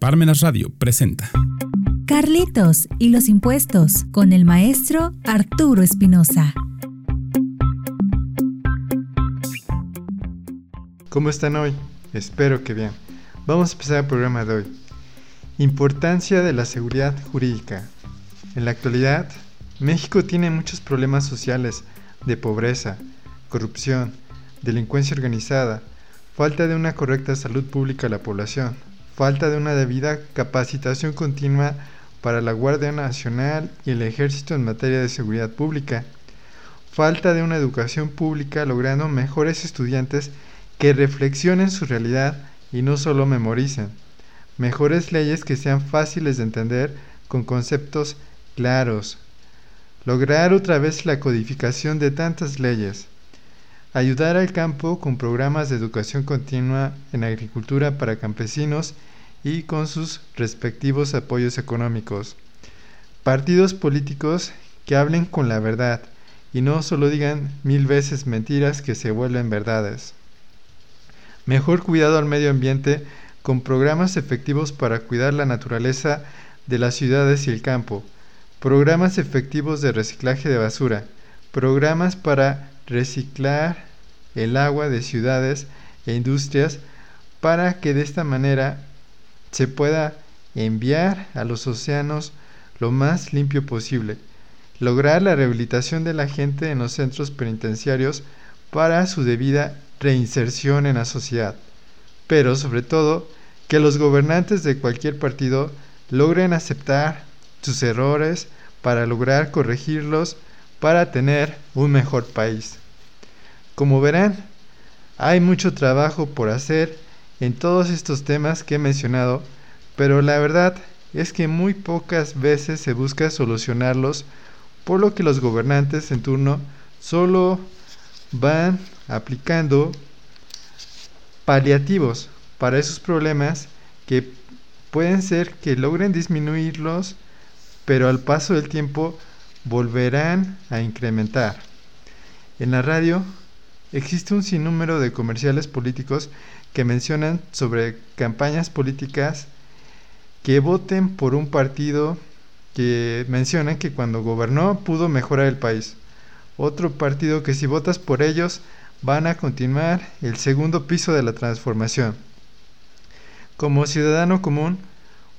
Parmenas Radio presenta Carlitos y los impuestos con el maestro Arturo Espinosa. ¿Cómo están hoy? Espero que bien. Vamos a empezar el programa de hoy. Importancia de la seguridad jurídica. En la actualidad, México tiene muchos problemas sociales de pobreza, corrupción, delincuencia organizada, falta de una correcta salud pública a la población, falta de una debida capacitación continua para la Guardia Nacional y el Ejército en materia de seguridad pública, falta de una educación pública logrando mejores estudiantes que reflexionen su realidad y no solo memoricen, mejores leyes que sean fáciles de entender con conceptos claros, lograr otra vez la codificación de tantas leyes, ayudar al campo con programas de educación continua en agricultura para campesinos y con sus respectivos apoyos económicos. Partidos políticos que hablen con la verdad y no solo digan mil veces mentiras que se vuelven verdades. Mejor cuidado al medio ambiente con programas efectivos para cuidar la naturaleza de las ciudades y el campo, programas efectivos de reciclaje de basura, programas para reciclar el agua de ciudades e industrias para que de esta manera se pueda enviar a los océanos lo más limpio posible, lograr la rehabilitación de la gente en los centros penitenciarios para su debida reinserción en la sociedad, pero sobre todo que los gobernantes de cualquier partido logren aceptar sus errores para lograr corregirlos para tener un mejor país. Como verán, hay mucho trabajo por hacer en todos estos temas que he mencionado, pero la verdad es que muy pocas veces se busca solucionarlos, por lo que los gobernantes en turno solo van aplicando paliativos para esos problemas que pueden ser que logren disminuirlos, pero al paso del tiempo volverán a incrementar. En la radio existe un sinnúmero de comerciales políticos que mencionan sobre campañas políticas que voten por un partido que mencionan que cuando gobernó pudo mejorar el país. Otro partido que si votas por ellos van a continuar el segundo piso de la transformación. Como ciudadano común,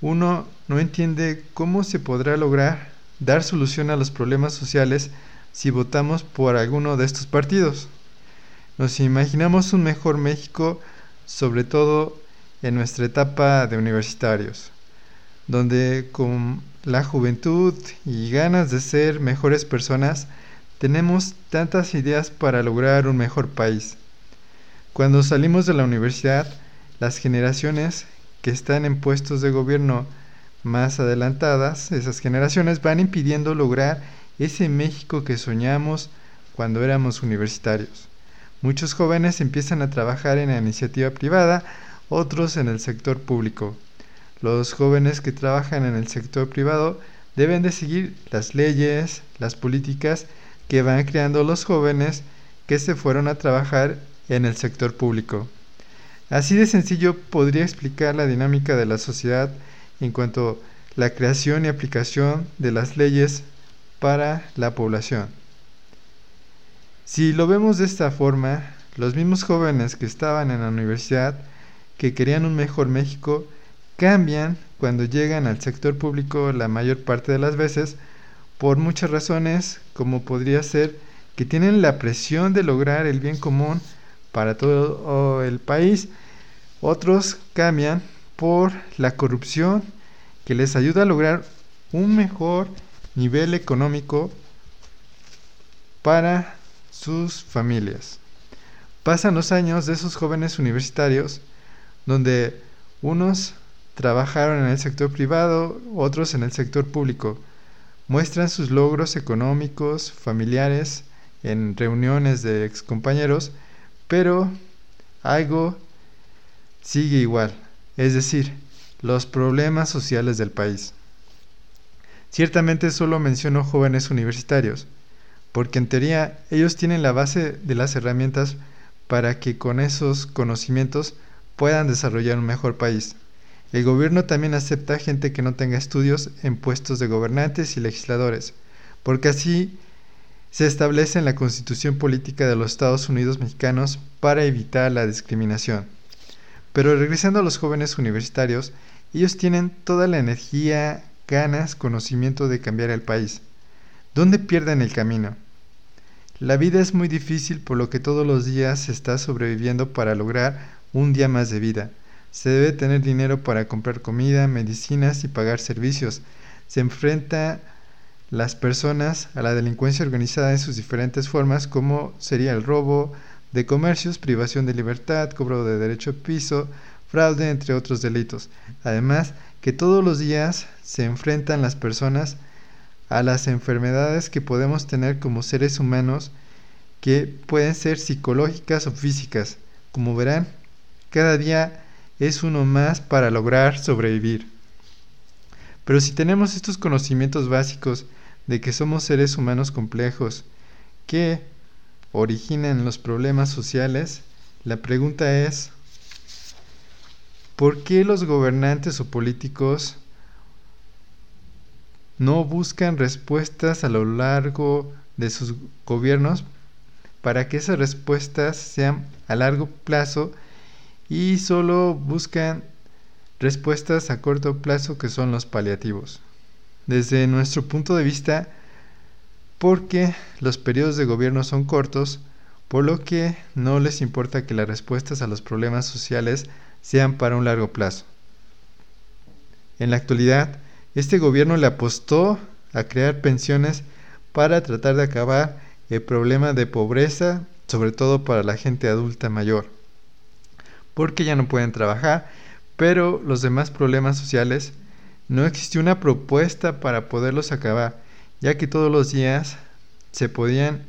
uno no entiende cómo se podrá lograr dar solución a los problemas sociales si votamos por alguno de estos partidos. Nos imaginamos un mejor México, sobre todo en nuestra etapa de universitarios, donde con la juventud y ganas de ser mejores personas, tenemos tantas ideas para lograr un mejor país. Cuando salimos de la universidad, las generaciones que están en puestos de gobierno más adelantadas, esas generaciones van impidiendo lograr ese México que soñamos cuando éramos universitarios. Muchos jóvenes empiezan a trabajar en la iniciativa privada, otros en el sector público. Los jóvenes que trabajan en el sector privado deben de seguir las leyes, las políticas que van creando los jóvenes que se fueron a trabajar en el sector público. Así de sencillo podría explicar la dinámica de la sociedad en cuanto a la creación y aplicación de las leyes para la población. Si lo vemos de esta forma, los mismos jóvenes que estaban en la universidad, que querían un mejor México, cambian cuando llegan al sector público la mayor parte de las veces por muchas razones, como podría ser que tienen la presión de lograr el bien común para todo el país. Otros cambian por la corrupción que les ayuda a lograr un mejor nivel económico para sus familias. Pasan los años de esos jóvenes universitarios donde unos trabajaron en el sector privado, otros en el sector público muestran sus logros económicos, familiares, en reuniones de excompañeros, pero algo sigue igual, es decir, los problemas sociales del país. Ciertamente solo menciono jóvenes universitarios, porque en teoría ellos tienen la base de las herramientas para que con esos conocimientos puedan desarrollar un mejor país. El gobierno también acepta gente que no tenga estudios en puestos de gobernantes y legisladores, porque así se establece en la Constitución Política de los Estados Unidos Mexicanos para evitar la discriminación. Pero regresando a los jóvenes universitarios, ellos tienen toda la energía, ganas, conocimiento de cambiar el país. ¿Dónde pierden el camino? La vida es muy difícil por lo que todos los días se está sobreviviendo para lograr un día más de vida. Se debe tener dinero para comprar comida, medicinas y pagar servicios. Se enfrenta las personas a la delincuencia organizada en sus diferentes formas como sería el robo de comercios, privación de libertad, cobro de derecho a piso, fraude, entre otros delitos. Además, que todos los días se enfrentan las personas a las enfermedades que podemos tener como seres humanos que pueden ser psicológicas o físicas. Como verán, cada día es uno más para lograr sobrevivir. Pero si tenemos estos conocimientos básicos de que somos seres humanos complejos que originan los problemas sociales, la pregunta es, ¿por qué los gobernantes o políticos no buscan respuestas a lo largo de sus gobiernos para que esas respuestas sean a largo plazo y solo buscan respuestas a corto plazo que son los paliativos. Desde nuestro punto de vista, porque los periodos de gobierno son cortos, por lo que no les importa que las respuestas a los problemas sociales sean para un largo plazo. En la actualidad, este gobierno le apostó a crear pensiones para tratar de acabar el problema de pobreza, sobre todo para la gente adulta mayor porque ya no pueden trabajar, pero los demás problemas sociales no existió una propuesta para poderlos acabar, ya que todos los días se podían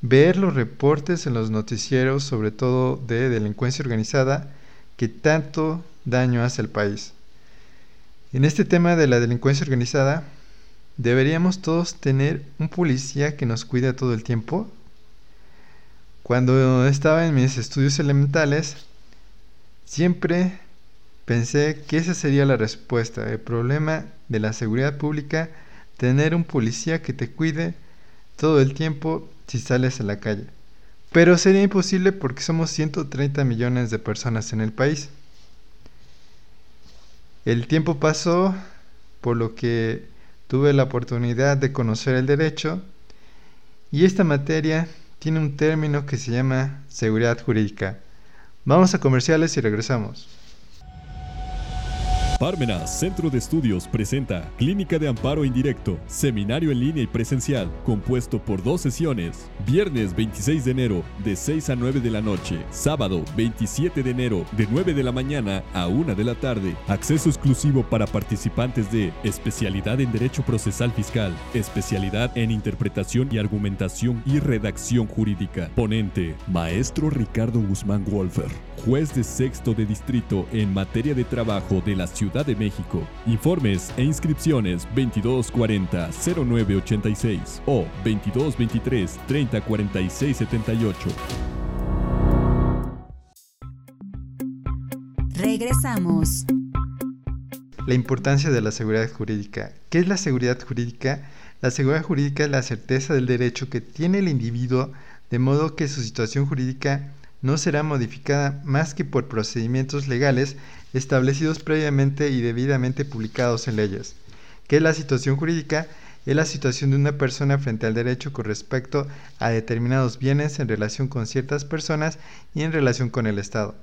ver los reportes en los noticieros, sobre todo de delincuencia organizada, que tanto daño hace al país. En este tema de la delincuencia organizada, ¿deberíamos todos tener un policía que nos cuide todo el tiempo? Cuando estaba en mis estudios elementales, Siempre pensé que esa sería la respuesta. El problema de la seguridad pública, tener un policía que te cuide todo el tiempo si sales a la calle. Pero sería imposible porque somos 130 millones de personas en el país. El tiempo pasó, por lo que tuve la oportunidad de conocer el derecho y esta materia tiene un término que se llama seguridad jurídica. Vamos a comerciales y regresamos. Parmenas Centro de Estudios presenta Clínica de Amparo Indirecto, seminario en línea y presencial, compuesto por dos sesiones. Viernes 26 de enero, de 6 a 9 de la noche. Sábado 27 de enero, de 9 de la mañana a 1 de la tarde. Acceso exclusivo para participantes de especialidad en Derecho Procesal Fiscal, especialidad en Interpretación y Argumentación y Redacción Jurídica. Ponente, Maestro Ricardo Guzmán Wolfer, juez de sexto de distrito en materia de trabajo de la ciudad de México. Informes e inscripciones 2240-0986 o 2223-304678. Regresamos. La importancia de la seguridad jurídica. ¿Qué es la seguridad jurídica? La seguridad jurídica es la certeza del derecho que tiene el individuo de modo que su situación jurídica no será modificada más que por procedimientos legales establecidos previamente y debidamente publicados en leyes. ¿Qué es la situación jurídica? Es la situación de una persona frente al derecho con respecto a determinados bienes en relación con ciertas personas y en relación con el Estado.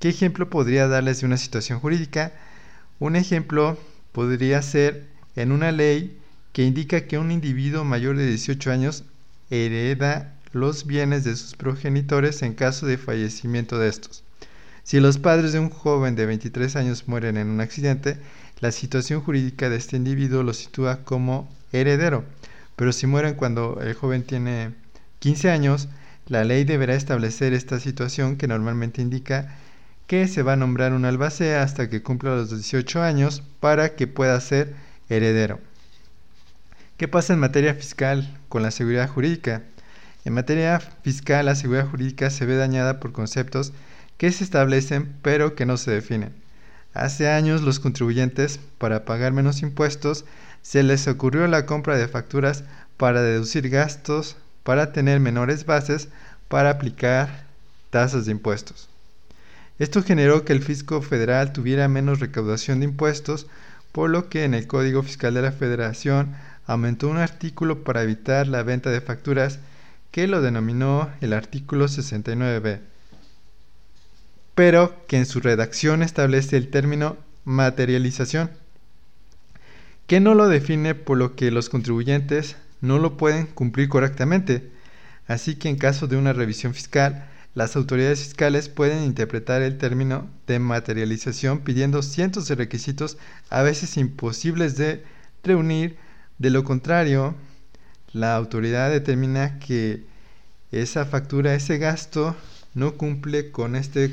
¿Qué ejemplo podría darles de una situación jurídica? Un ejemplo podría ser en una ley que indica que un individuo mayor de 18 años hereda los bienes de sus progenitores en caso de fallecimiento de estos. Si los padres de un joven de 23 años mueren en un accidente, la situación jurídica de este individuo lo sitúa como heredero. Pero si mueren cuando el joven tiene 15 años, la ley deberá establecer esta situación que normalmente indica que se va a nombrar un albacea hasta que cumpla los 18 años para que pueda ser heredero. ¿Qué pasa en materia fiscal con la seguridad jurídica? En materia fiscal, la seguridad jurídica se ve dañada por conceptos que se establecen pero que no se definen. Hace años los contribuyentes, para pagar menos impuestos, se les ocurrió la compra de facturas para deducir gastos, para tener menores bases, para aplicar tasas de impuestos. Esto generó que el fisco federal tuviera menos recaudación de impuestos, por lo que en el Código Fiscal de la Federación aumentó un artículo para evitar la venta de facturas que lo denominó el artículo 69b, pero que en su redacción establece el término materialización, que no lo define por lo que los contribuyentes no lo pueden cumplir correctamente, así que en caso de una revisión fiscal, las autoridades fiscales pueden interpretar el término de materialización pidiendo cientos de requisitos a veces imposibles de reunir. De lo contrario, la autoridad determina que esa factura, ese gasto, no cumple con este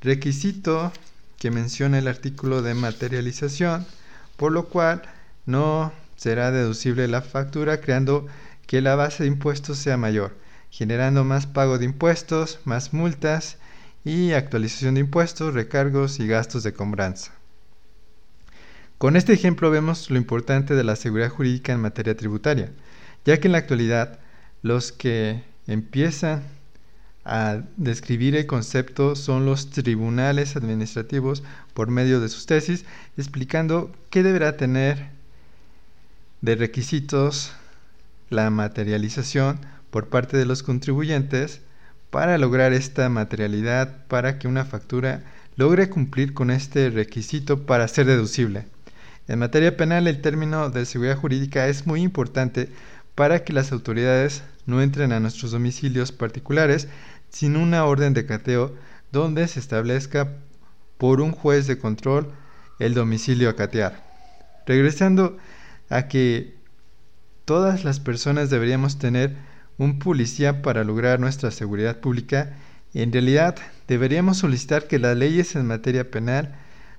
requisito que menciona el artículo de materialización, por lo cual no será deducible la factura, creando que la base de impuestos sea mayor generando más pago de impuestos, más multas y actualización de impuestos, recargos y gastos de cobranza. Con este ejemplo vemos lo importante de la seguridad jurídica en materia tributaria, ya que en la actualidad los que empiezan a describir el concepto son los tribunales administrativos por medio de sus tesis, explicando qué deberá tener de requisitos la materialización por parte de los contribuyentes para lograr esta materialidad para que una factura logre cumplir con este requisito para ser deducible. En materia penal el término de seguridad jurídica es muy importante para que las autoridades no entren a nuestros domicilios particulares sin una orden de cateo donde se establezca por un juez de control el domicilio a catear. Regresando a que todas las personas deberíamos tener un policía para lograr nuestra seguridad pública, en realidad deberíamos solicitar que las leyes en materia penal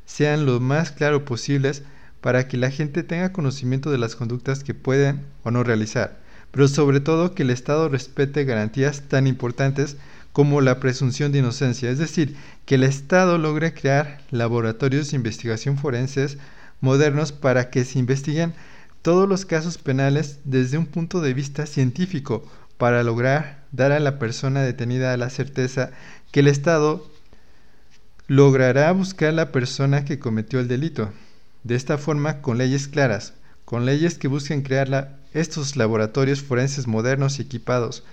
sean lo más claro posibles para que la gente tenga conocimiento de las conductas que pueden o no realizar, pero sobre todo que el Estado respete garantías tan importantes como la presunción de inocencia, es decir, que el Estado logre crear laboratorios de investigación forenses modernos para que se investiguen todos los casos penales desde un punto de vista científico, para lograr dar a la persona detenida la certeza que el Estado logrará buscar a la persona que cometió el delito. De esta forma, con leyes claras, con leyes que busquen crear estos laboratorios forenses modernos y equipados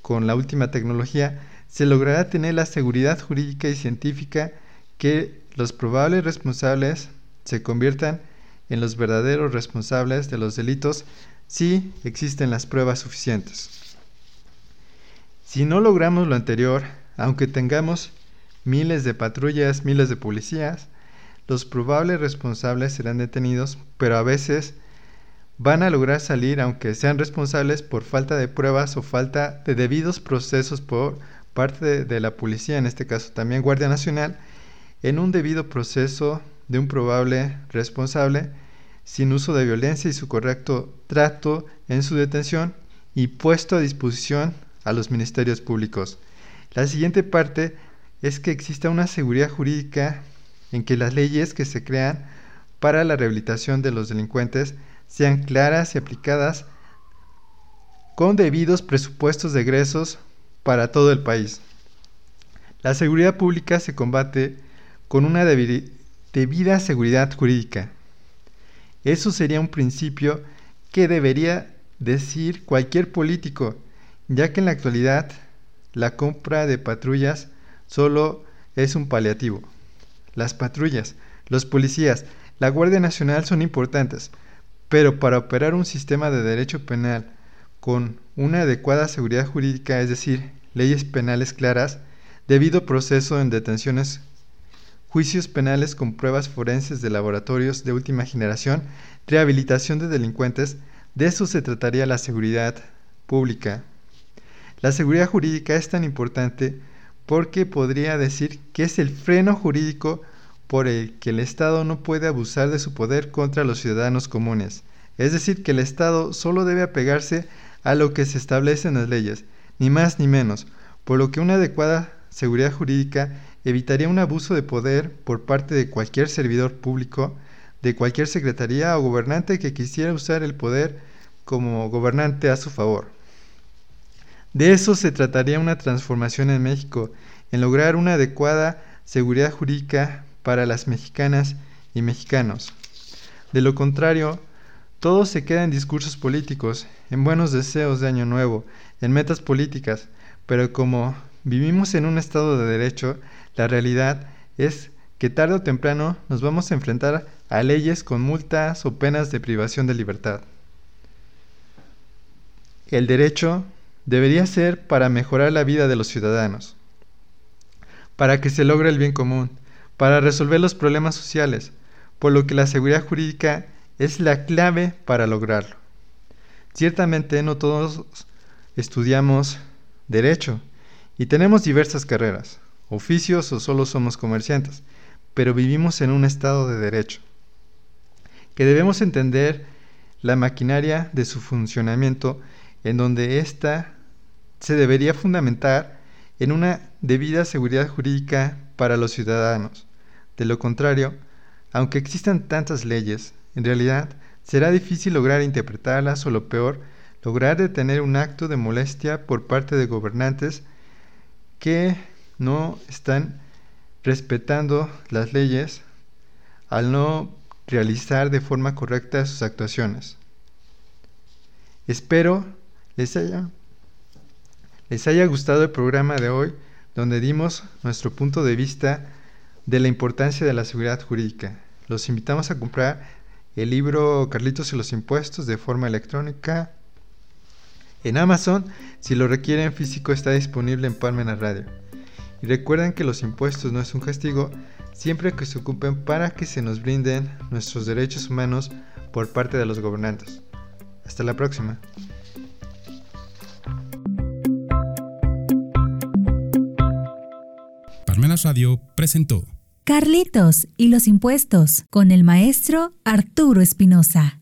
con la última tecnología, se logrará tener la seguridad jurídica y científica que los probables responsables se conviertan en los verdaderos responsables de los delitos si existen las pruebas suficientes. Si no logramos lo anterior, aunque tengamos miles de patrullas, miles de policías, los probables responsables serán detenidos, pero a veces van a lograr salir aunque sean responsables por falta de pruebas o falta de debidos procesos por parte de, la policía, en este caso también Guardia Nacional, en un debido proceso de un probable responsable sin uso de violencia y su correcto trato en su detención y puesto a disposición a los ministerios públicos. La siguiente parte es que exista una seguridad jurídica en que las leyes que se crean para la rehabilitación de los delincuentes sean claras y aplicadas con debidos presupuestos de egresos para todo el país. La seguridad pública se combate con una debida seguridad jurídica. Eso sería un principio que debería decir cualquier político ya que en la actualidad la compra de patrullas solo es un paliativo. Las patrullas, los policías, la Guardia Nacional son importantes, pero para operar un sistema de derecho penal con una adecuada seguridad jurídica, es decir, leyes penales claras, debido proceso en detenciones, juicios penales con pruebas forenses de laboratorios de última generación, rehabilitación de delincuentes, de eso se trataría la seguridad pública. La seguridad jurídica es tan importante porque podría decir que es el freno jurídico por el que el Estado no puede abusar de su poder contra los ciudadanos comunes. Es decir, que el Estado solo debe apegarse a lo que se establece en las leyes, ni más ni menos, por lo que una adecuada seguridad jurídica evitaría un abuso de poder por parte de cualquier servidor público, de cualquier secretaría o gobernante que quisiera usar el poder como gobernante a su favor. De eso se trataría una transformación en México, en lograr una adecuada seguridad jurídica para las mexicanas y mexicanos. De lo contrario, todo se queda en discursos políticos, en buenos deseos de año nuevo, en metas políticas, pero como vivimos en un estado de derecho, la realidad es que tarde o temprano nos vamos a enfrentar a leyes con multas o penas de privación de libertad. El derecho debería ser para mejorar la vida de los ciudadanos, para que se logre el bien común, para resolver los problemas sociales, por lo que la seguridad jurídica es la clave para lograrlo. Ciertamente no todos estudiamos derecho y tenemos diversas carreras, oficios o solo somos comerciantes, pero vivimos en un estado de derecho, que debemos entender la maquinaria de su funcionamiento en donde ésta se debería fundamentar en una debida seguridad jurídica para los ciudadanos. De lo contrario, aunque existan tantas leyes, en realidad será difícil lograr interpretarlas o lo peor, lograr detener un acto de molestia por parte de gobernantes que no están respetando las leyes al no realizar de forma correcta sus actuaciones. Espero les haya, les haya gustado el programa de hoy donde dimos nuestro punto de vista de la importancia de la seguridad jurídica. Los invitamos a comprar el libro Carlitos y los impuestos de forma electrónica en Amazon. Si lo requieren físico está disponible en Palmena Radio. Y recuerden que los impuestos no es un castigo siempre que se ocupen para que se nos brinden nuestros derechos humanos por parte de los gobernantes. Hasta la próxima. Palmenas Radio presentó Carlitos y los impuestos con el maestro Arturo Espinosa.